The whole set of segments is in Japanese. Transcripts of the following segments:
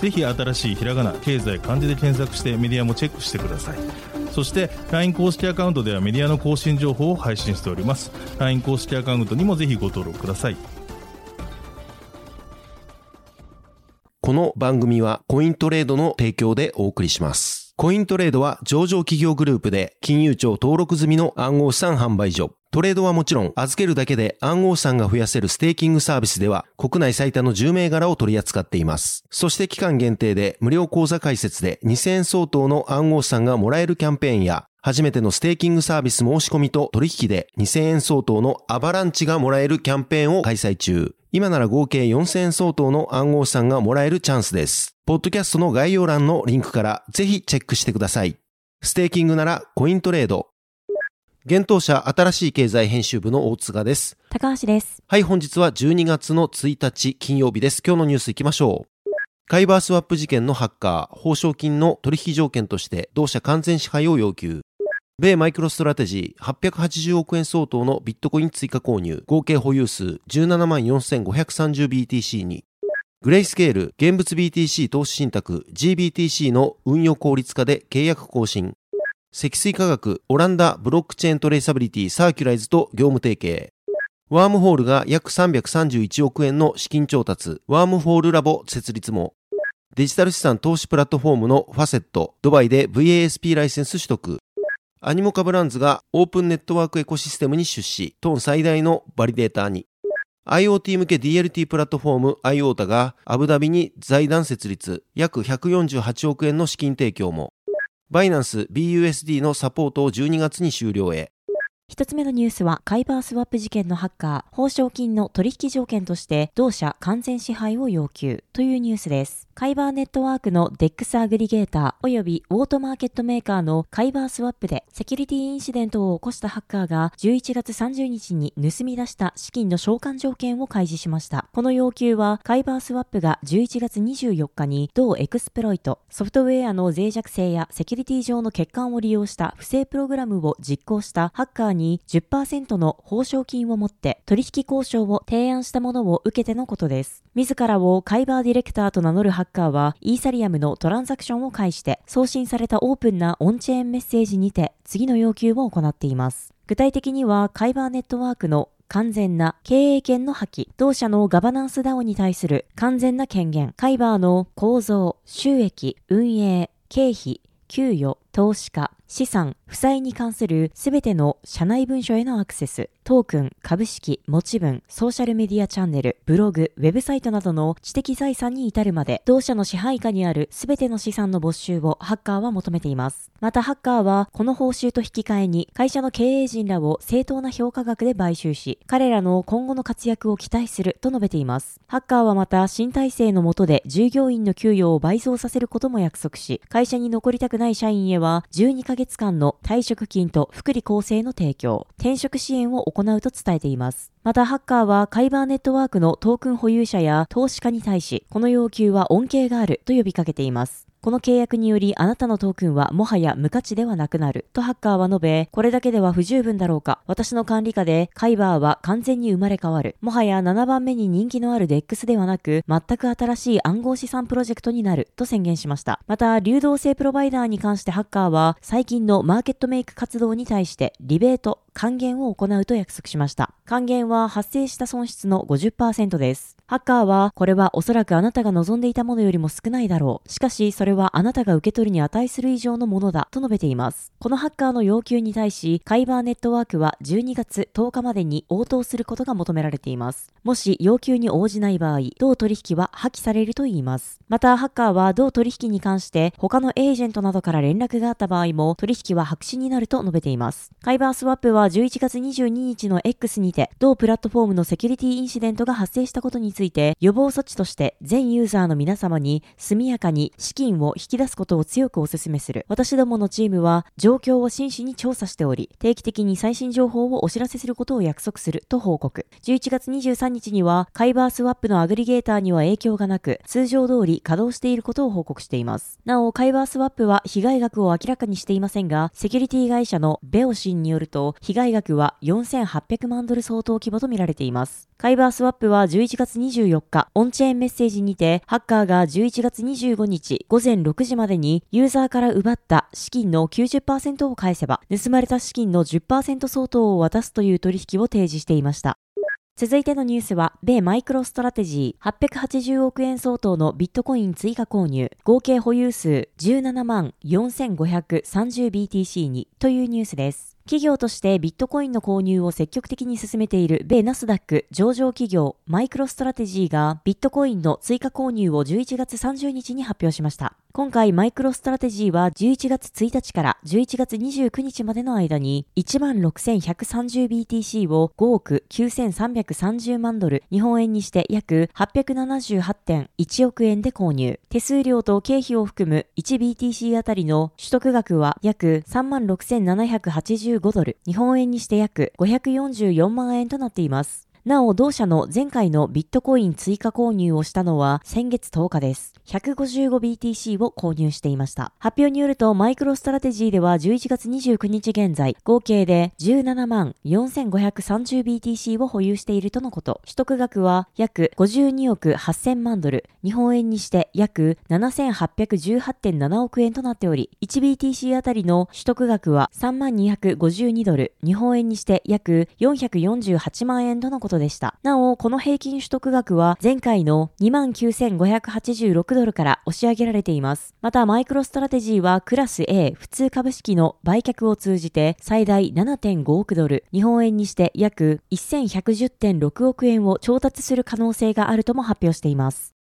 ぜひ新しいひらがな経済漢字で検索してメディアもチェックしてくださいそして LINE 公式アカウントではメディアの更新情報を配信しております LINE 公式アカウントにもぜひご登録くださいこの番組はコイントレードの提供でお送りします。コイントレードは上場企業グループで金融庁登録済みの暗号資産販売所。トレードはもちろん預けるだけで暗号資産が増やせるステーキングサービスでは国内最多の10銘柄を取り扱っています。そして期間限定で無料口座開設で2000円相当の暗号資産がもらえるキャンペーンや初めてのステーキングサービス申し込みと取引で2000円相当のアバランチがもらえるキャンペーンを開催中。今なら合計4000円相当の暗号資産がもらえるチャンスです。ポッドキャストの概要欄のリンクからぜひチェックしてください。ステーキングならコイントレード。幻冬舎新しい経済編集部の大塚です。高橋です。はい、本日は12月の1日金曜日です。今日のニュース行きましょう。カイバースワップ事件のハッカー、報奨金の取引条件として同社完全支配を要求。米マイクロストラテジー880億円相当のビットコイン追加購入、合計保有数17万 4530BTC に、グレイスケール現物 BTC 投資信託 GBTC の運用効率化で契約更新。積水化学オランダブロックチェーントレーサビリティサーキュライズと業務提携。ワームホールが約331億円の資金調達、ワームホールラボ設立も。デジタル資産投資プラットフォームのファセット、ドバイで VASP ライセンス取得。アニモカブランズがオープンネットワークエコシステムに出資、トーン最大のバリデーターに。IoT 向け DLT プラットフォーム IOTA がアブダビに財団設立、約148億円の資金提供も。バイナンス BUSD のサポートを12月に終了へ。一つ目のニュースは、カイバースワップ事件のハッカー、報奨金の取引条件として、同社完全支配を要求というニュースです。カイバーネットワークの DEX アグリゲーター、およびオートマーケットメーカーのカイバースワップで、セキュリティインシデントを起こしたハッカーが、11月30日に盗み出した資金の償還条件を開示しました。この要求は、カイバースワップが11月24日に、同エクスプロイト、ソフトウェアの脆弱性やセキュリティ上の欠陥を利用した不正プログラムを実行したハッカーに10%の報奨金を持って取引交渉を提案したものを受けてのことです。自らをカイバーディレクターと名乗るハッカーは、イーサリアムのトランザクションを介して送信されたオープンなオンチェーンメッセージにて次の要求を行っています。具体的には、カイバーネットワークの完全な経営権の破棄、同社のガバナンス DAO に対する完全な権限、カイバーの構造、収益、運営、経費、給与、投資家、資産、負債に関するすべての社内文書へのアクセス、トークン、株式、持ち分、ソーシャルメディアチャンネル、ブログ、ウェブサイトなどの知的財産に至るまで、同社の支配下にあるすべての資産の没収をハッカーは求めています。またハッカーは、この報酬と引き換えに、会社の経営陣らを正当な評価額で買収し、彼らの今後の活躍を期待すると述べています。ハッカーはまた、新体制の下で従業員の給与を倍増させることも約束し、会社に残りたくない社員へは、12ヶ月間の退職金と福利厚生の提供、転職支援を行うと伝えています。また、ハッカーは、カイバーネットワークのトークン保有者や投資家に対し、この要求は恩恵があると呼びかけています。この契約によりあなたのトークンはもはや無価値ではなくなるとハッカーは述べ、これだけでは不十分だろうか。私の管理下でカイバーは完全に生まれ変わる。もはや7番目に人気のある DEX ではなく、全く新しい暗号資産プロジェクトになると宣言しました。また、流動性プロバイダーに関してハッカーは、最近のマーケットメイク活動に対してリベート、還元を行うと約束しました。還元は発生した損失の50%です。ハッカーは、これはおそらくあなたが望んでいたものよりも少ないだろう。しかし、それはあなたが受け取るに値する以上のものだ、と述べています。このハッカーの要求に対し、カイバーネットワークは12月10日までに応答することが求められています。もし要求に応じない場合、同取引は破棄されるといいます。また、ハッカーは同取引に関して、他のエージェントなどから連絡があった場合も、取引は白紙になると述べています。カイバースワップはは11月22日の X にて、同プラットフォームのセキュリティインシデントが発生したことについて、予防措置として全ユーザーの皆様に速やかに資金を引き出すことを強くお勧めする。私どものチームは状況を真摯に調査しており、定期的に最新情報をお知らせすることを約束すると報告。11月23日には、カイバースワップのアグリゲーターには影響がなく、通常通り稼働していることを報告しています。なお、カイバースワップは被害額を明らかにしていませんが、セキュリティ会社のベオシンによると、被害額は4800万ドル相当規模とみられています。カイバースワップは11月24日、オンチェーンメッセージにて、ハッカーが11月25日午前6時までにユーザーから奪った資金の90%を返せば、盗まれた資金の10%相当を渡すという取引を提示していました。続いてのニュースは、米マイクロストラテジー880億円相当のビットコイン追加購入、合計保有数17万 4530BTC にというニュースです。企業としてビットコインの購入を積極的に進めている米ナスダック上場企業マイクロストラテジーがビットコインの追加購入を11月30日に発表しました。今回マイクロストラテジーは11月1日から11月29日までの間に 16,130BTC を5億9330万ドル日本円にして約878.1億円で購入。手数料と経費を含む 1BTC あたりの取得額は約36,785ドル日本円にして約544万円となっています。なお、同社の前回のビットコイン追加購入をしたのは先月10日です。155BTC を購入していました。発表によると、マイクロストラテジーでは11月29日現在、合計で17万 4530BTC を保有しているとのこと。取得額は約52億8000万ドル、日本円にして約7818.7億円となっており、1BTC あたりの取得額は3万252ドル、日本円にして約448万円とのことでした。なお、この平均取得額は前回の29,586ドルから押し上げられています。また、マイクロストラテジーはクラス A 普通株式の売却を通じて最大7.5億ドル、日本円にして約1110.6億円を調達する可能性があるとも発表しています。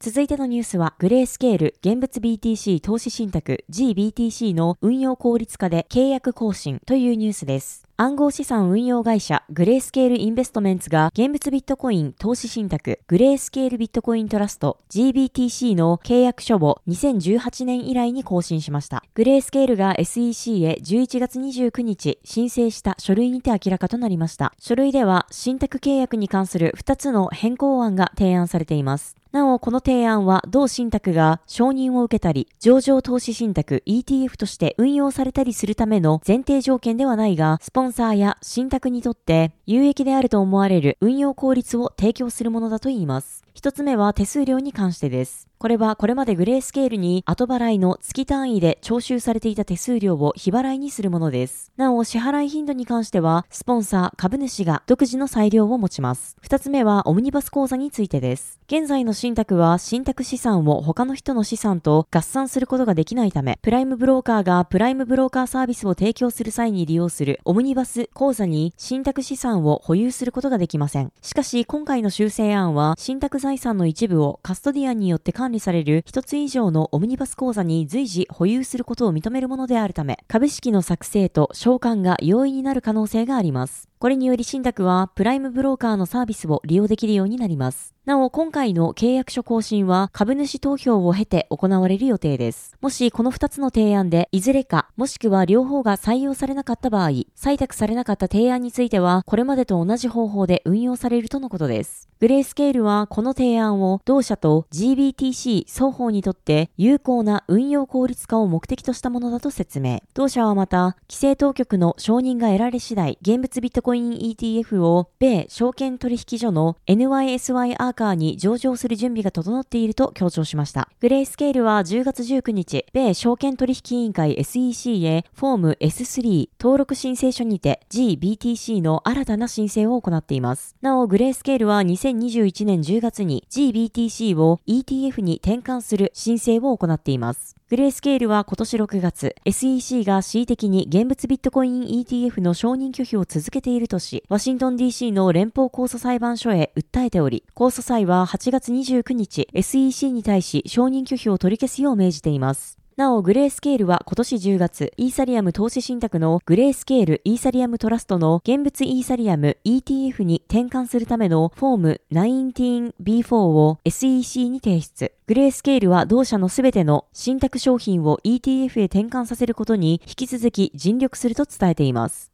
続いてのニュースは、グレースケール現物 BTC 投資信託 GBTC の運用効率化で契約更新というニュースです。暗号資産運用会社グレースケールインベストメンツが現物ビットコイン投資信託グレースケールビットコイントラスト GBTC の契約書を2018年以来に更新しました。グレースケールが SEC へ11月29日申請した書類にて明らかとなりました。書類では信託契約に関する2つの変更案が提案されています。なお、この提案は同信託が承認を受けたり、上場投資信託 ETF として運用されたりするための前提条件ではないが、スポンサーや信託にとって有益であると思われる運用効率を提供するものだといいます。一つ目は手数料に関してです。これはこれまでグレースケールに後払いの月単位で徴収されていた手数料を日払いにするものです。なお、支払い頻度に関しては、スポンサー、株主が独自の裁量を持ちます。二つ目は、オムニバス口座についてです。現在の信託は、信託資産を他の人の資産と合算することができないため、プライムブローカーがプライムブローカーサービスを提供する際に利用するオムニバス口座に信託資産を保有することができません。しかし、今回の修正案は、信託財産の一部をカストディアンによって管管理される一つ以上のオムニバス口座に随時保有することを認めるものであるため、株式の作成と償還が容易になる可能性があります。これにより信託はプライムブローカーのサービスを利用できるようになります。なお、今回の契約書更新は株主投票を経て行われる予定です。もしこの2つの提案でいずれか、もしくは両方が採用されなかった場合、採択されなかった提案については、これまでと同じ方法で運用されるとのことです。グレースケールはこの提案を同社と GBTC 双方にとって有効な運用効率化を目的としたものだと説明。同社はまた、規制当局の承認が得られ次第、現物ビットコイン ETF を米証券取引所の NYSY アーカーに上場する準備が整っていると強調しました。グレースケールは10月19日、米証券取引委員会 SEC へフォーム S3 登録申請書にて GBTC の新たな申請を行っています。なお、グレースケールは2021年10月に GBTC を ETF に転換する申請を行っています。グレースケールは今年6月、SEC が恣意的に現物ビットコイン ETF の承認拒否を続けているとし、ワシントン DC の連邦控訴裁判所へ訴えており、控訴裁は8月29日、SEC に対し承認拒否を取り消すよう命じています。なお、グレースケールは今年10月、イーサリアム投資信託のグレースケールイーサリアムトラストの現物イーサリアム ETF に転換するためのフォーム 19B4 を SEC に提出。グレースケールは同社のすべての信託商品を ETF へ転換させることに引き続き尽力すると伝えています。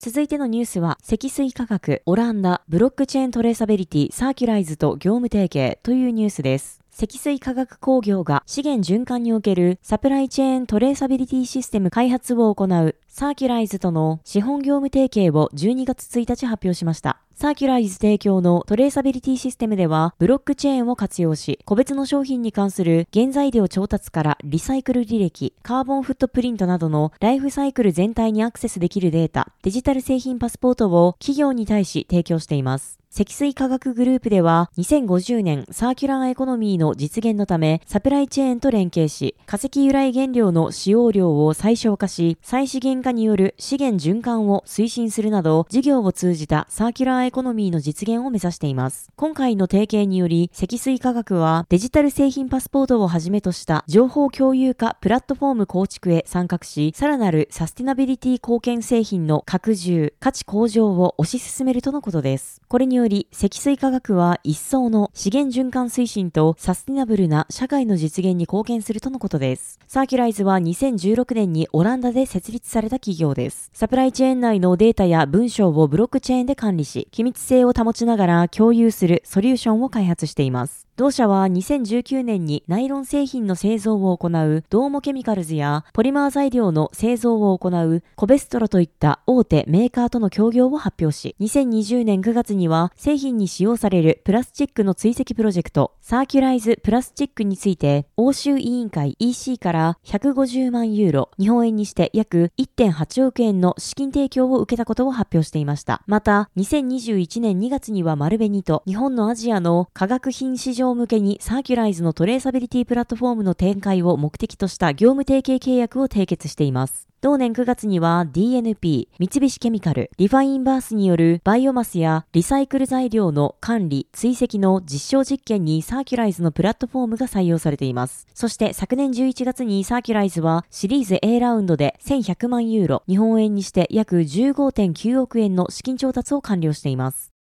続いてのニュースは、積水化学、オランダ、ブロックチェーントレーサビリティ、サーキュライズと業務提携というニュースです。積水化学工業が資源循環におけるサプライチェーントレーサビリティシステム開発を行うサーキュライズとの資本業務提携を12月1日発表しました。サーキュライズ提供のトレーサビリティシステムでは、ブロックチェーンを活用し、個別の商品に関する原材料調達からリサイクル履歴、カーボンフットプリントなどのライフサイクル全体にアクセスできるデータ、デジタル製品パスポートを企業に対し提供しています。積水化学グループでは2050年サーキュラーエコノミーの実現のためサプライチェーンと連携し化石由来原料の使用量を最小化し再資源化による資源循環を推進するなど事業を通じたサーキュラーエコノミーの実現を目指しています。今回の提携により積水化学はデジタル製品パスポートをはじめとした情報共有化プラットフォーム構築へ参画しさらなるサスティナビリティ貢献製品の拡充価値向上を推し進めるとのことです。これにより、積水化学は一層の資源循環推進とサスティナブルな社会の実現に貢献するとのことです。サーキュライズは2016年にオランダで設立された企業です。サプライチェーン内のデータや文章をブロックチェーンで管理し、機密性を保ちながら共有するソリューションを開発しています。同社は2019年にナイロン製品の製造を行うドーモケミカルズやポリマー材料の製造を行うコベストロといった大手メーカーとの協業を発表し、2020年9月には製品に使用されるプラスチックの追跡プロジェクト、サーキュライズプラスチックについて、欧州委員会 EC から150万ユーロ、日本円にして約1.8億円の資金提供を受けたことを発表していました。また、2021年2月には丸紅と日本のアジアの化学品市場向けにサーキュライズのトレーサビリティプラットフォームの展開を目的とした業務提携契約を締結しています。同年9月には DNP、三菱ケミカル、リファインバースによるバイオマスやリサイクル材料の管理、追跡の実証実験にサーキュライズのプラットフォームが採用されています。そして昨年11月にサーキュライズはシリーズ A ラウンドで1100万ユーロ、日本円にして約15.9億円の資金調達を完了しています。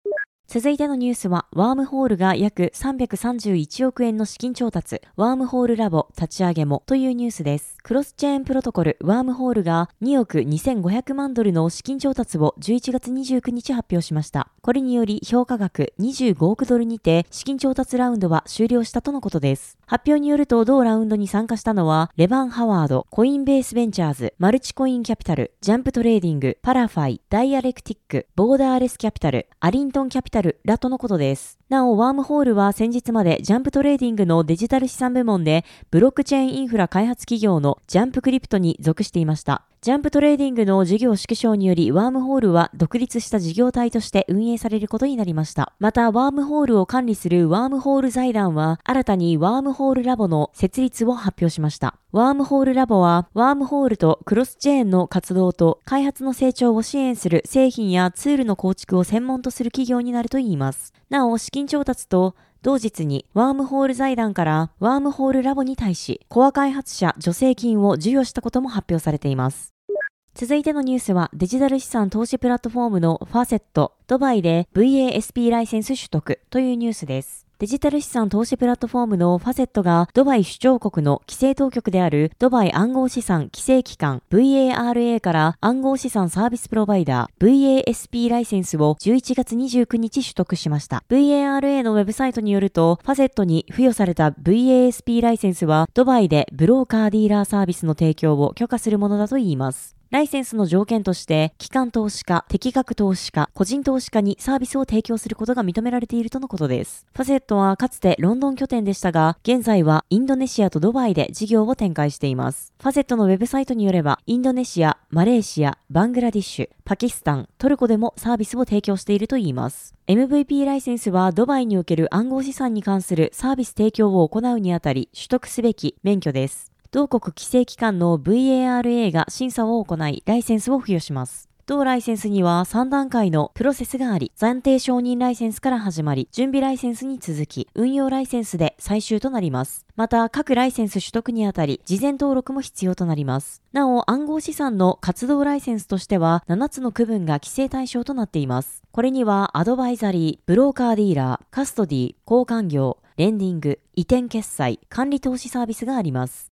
続いてのニュースは、ワームホールが約331億円の資金調達、ワームホールラボ立ち上げもというニュースです。クロスチェーンプロトコル、ワームホールが2億2500万ドルの資金調達を11月29日発表しました。これにより評価額25億ドルにて資金調達ラウンドは終了したとのことです。発表によると同ラウンドに参加したのは、ブレバン・ハワード、コインベースベンチャーズ、マルチコインキャピタル、ジャンプトレーディング、パラファイ、ダイアレクティック、ボーダーレスキャピタル、アリントンキャピタルらとのことです。なお、ワームホールは先日までジャンプトレーディングのデジタル資産部門で、ブロックチェーンインフラ開発企業のジャンプクリプトに属していました。ジャンプトレーディングの事業縮小により、ワームホールは独立した事業体として運営されることになりました。また、ワームホールを管理するワームホール財団は、新たにワームホールラボの設立を発表しました。ワームホールラボは、ワームホールとクロスチェーンの活動と開発の成長を支援する製品やツールの構築を専門とする企業になるといいます。なお、資金調達と同日にワームホール財団からワームホールラボに対しコア開発者助成金を授与したことも発表されています。続いてのニュースはデジタル資産投資プラットフォームのファセット、ドバイで VASP ライセンス取得というニュースです。デジタル資産投資プラットフォームのファセットがドバイ首長国の規制当局であるドバイ暗号資産規制機関 VARA から暗号資産サービスプロバイダー VASP ライセンスを11月29日取得しました。VARA のウェブサイトによると、ファセットに付与された VASP ライセンスはドバイでブローカーディーラーサービスの提供を許可するものだといいます。ライセンスの条件として、機関投資家、適格投資家、個人投資家にサービスを提供することが認められているとのことです。ファセットはかつてロンドン拠点でしたが、現在はインドネシアとドバイで事業を展開しています。ファセットのウェブサイトによれば、インドネシア、マレーシア、バングラディッシュ、パキスタン、トルコでもサービスを提供しているといいます。MVP ライセンスはドバイにおける暗号資産に関するサービス提供を行うにあたり取得すべき免許です。同国規制機関の VARA が審査を行い、ライセンスを付与します。同ライセンスには3段階のプロセスがあり、暫定承認ライセンスから始まり、準備ライセンスに続き、運用ライセンスで最終となります。また、各ライセンス取得にあたり、事前登録も必要となります。なお、暗号資産の活動ライセンスとしては、7つの区分が規制対象となっています。これには、アドバイザリー、ブローカーディーラー、カストディー、交換業、レンディング、移転決済、管理投資サービスがあります。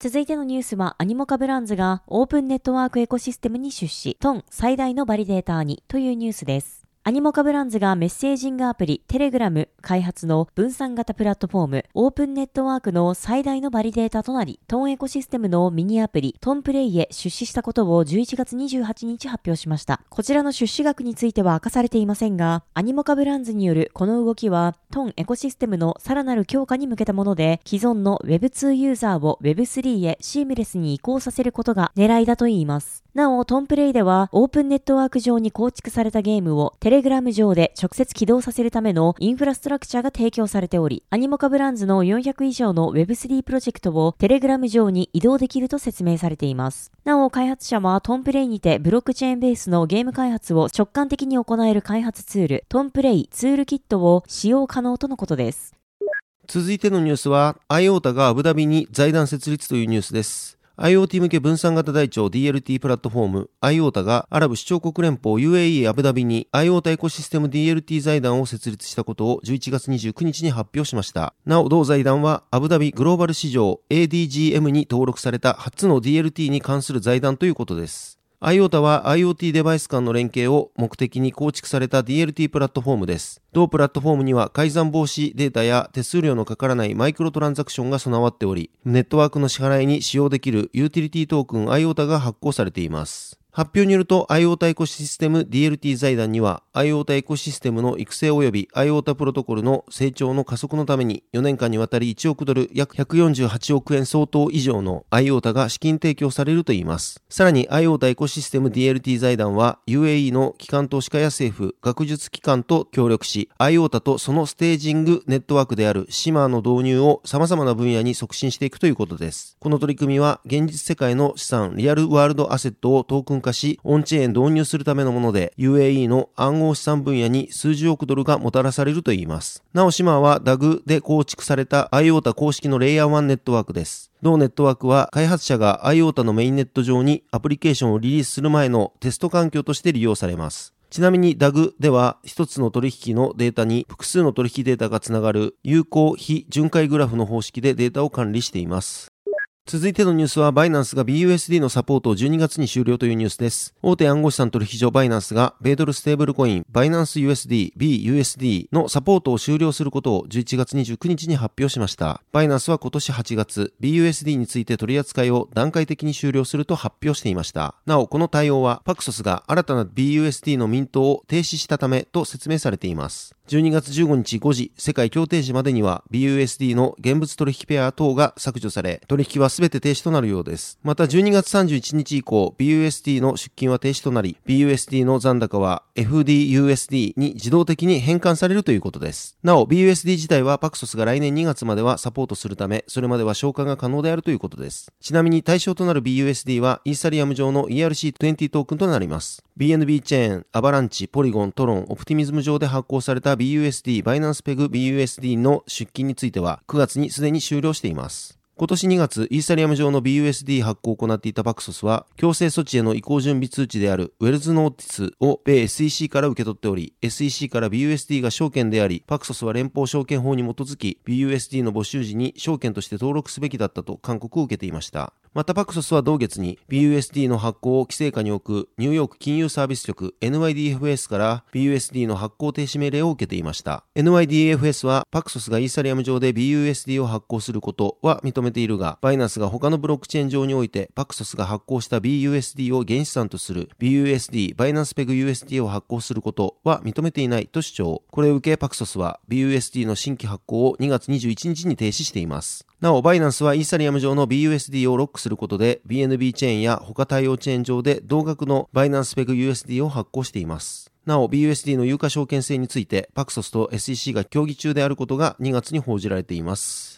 続いてのニュースは、アニモカブランズがオープンネットワークエコシステムに出資、トン最大のバリデーターにというニュースです。アニモカブランズがメッセージングアプリテレグラム開発の分散型プラットフォームオープンネットワークの最大のバリデータとなり、トンエコシステムのミニアプリトンプレイへ出資したことを11月28日発表しました。こちらの出資額については明かされていませんが、アニモカブランズによるこの動きは、トンエコシステムのさらなる強化に向けたもので、既存の Web2 ユーザーを Web3 へシームレスに移行させることが狙いだといいます。なお、トンプレイでは、オープンネットワーク上に構築されたゲームをテレグラム上で直接起動させるためのインフラストラクチャーが提供されており、アニモカブランズの400以上の Web3 プロジェクトをテレグラム上に移動できると説明されています。なお、開発者はトンプレイにてブロックチェーンベースのゲーム開発を直感的に行える開発ツール、トンプレイツールキットを使用可能とのことです。続いてのニュースは、IOTA がアブダビに財団設立というニュースです。IoT 向け分散型台帳 DLT プラットフォーム IOTA がアラブ首長国連邦 UAE アブダビに IOTA エコシステム DLT 財団を設立したことを11月29日に発表しました。なお、同財団はアブダビグローバル市場 ADGM に登録された初の DLT に関する財団ということです。IOTA は IoT デバイス間の連携を目的に構築された DLT プラットフォームです。同プラットフォームには改ざん防止データや手数料のかからないマイクロトランザクションが備わっており、ネットワークの支払いに使用できるユーティリティトークン IOTA が発行されています。発表によると IOTA エコシステム DLT 財団には IOTA エコシステムの育成及び IOTA プロトコルの成長の加速のために4年間にわたり1億ドル約148億円相当以上の IOTA が資金提供されるといいます。さらに IOTA エコシステム DLT 財団は UAE の機関投資家や政府、学術機関と協力し IOTA とそのステージングネットワークである SIMA の導入を様々な分野に促進していくということです。この取り組みは現実世界の資産リアルワールドアセットをトークン化しオンチェーン導入するためのもので、UAE の暗号資産分野に数十億ドルがもたらされるといいます。なお、島は DAG で構築された IOTA 公式のレイヤー1ネットワークです。同ネットワークは開発者が IOTA のメインネット上にアプリケーションをリリースする前のテスト環境として利用されます。ちなみに DAG では一つの取引のデータに複数の取引データがつながる有効非巡回グラフの方式でデータを管理しています。続いてのニュースは、バイナンスが BUSD のサポートを12月に終了というニュースです。大手暗号資産取引所バイナンスが、米ドルステーブルコイン、バイナンス USD、BUSD のサポートを終了することを11月29日に発表しました。バイナンスは今年8月、BUSD について取り扱いを段階的に終了すると発表していました。なお、この対応は、パクソスが新たな BUSD のミントを停止したためと説明されています。12月15日5時、世界協定時までには BUSD の現物取引ペア等が削除され、取引は全て停止となるようです。また12月31日以降、BUSD の出金は停止となり、BUSD の残高は FDUSD に自動的に変換されるということです。なお、BUSD 自体はパクソスが来年2月まではサポートするため、それまでは消化が可能であるということです。ちなみに対象となる BUSD はイーサリアム上の ERC20 トークンとなります。BNB チェーン、アバランチ、ポリゴン、トロン、オプティミズム上で発行された BUSD、バイナンスペグ BUSD の出金については9月にすでに終了しています。今年2月、イーサリアム上の BUSD 発行を行っていたパクソスは、強制措置への移行準備通知であるウェルズノーティスを米 SEC から受け取っており、SEC から BUSD が証券であり、パクソスは連邦証券法に基づき、BUSD の募集時に証券として登録すべきだったと勧告を受けていました。またパクソスは同月に BUSD の発行を規制下に置くニューヨーク金融サービス局 NYDFS から BUSD の発行停止命令を受けていました。NYDFS はパクソスがイーサリアム上で BUSD を発行することは認めているが、バイナンスが他のブロックチェーン上においてパクソスが発行した BUSD を原資産とする BUSD バイナンスペグ USD を発行することは認めていないと主張。これを受けパクソスは BUSD の新規発行を2月21日に停止しています。なお、バイナンスはイーサリアム上の BUSD をロックすることで、BNB チェーンや他対応チェーン上で同額のバイナンスペグ USD を発行しています。なお、BUSD の有価証券性について、パクソスと SEC が協議中であることが2月に報じられています。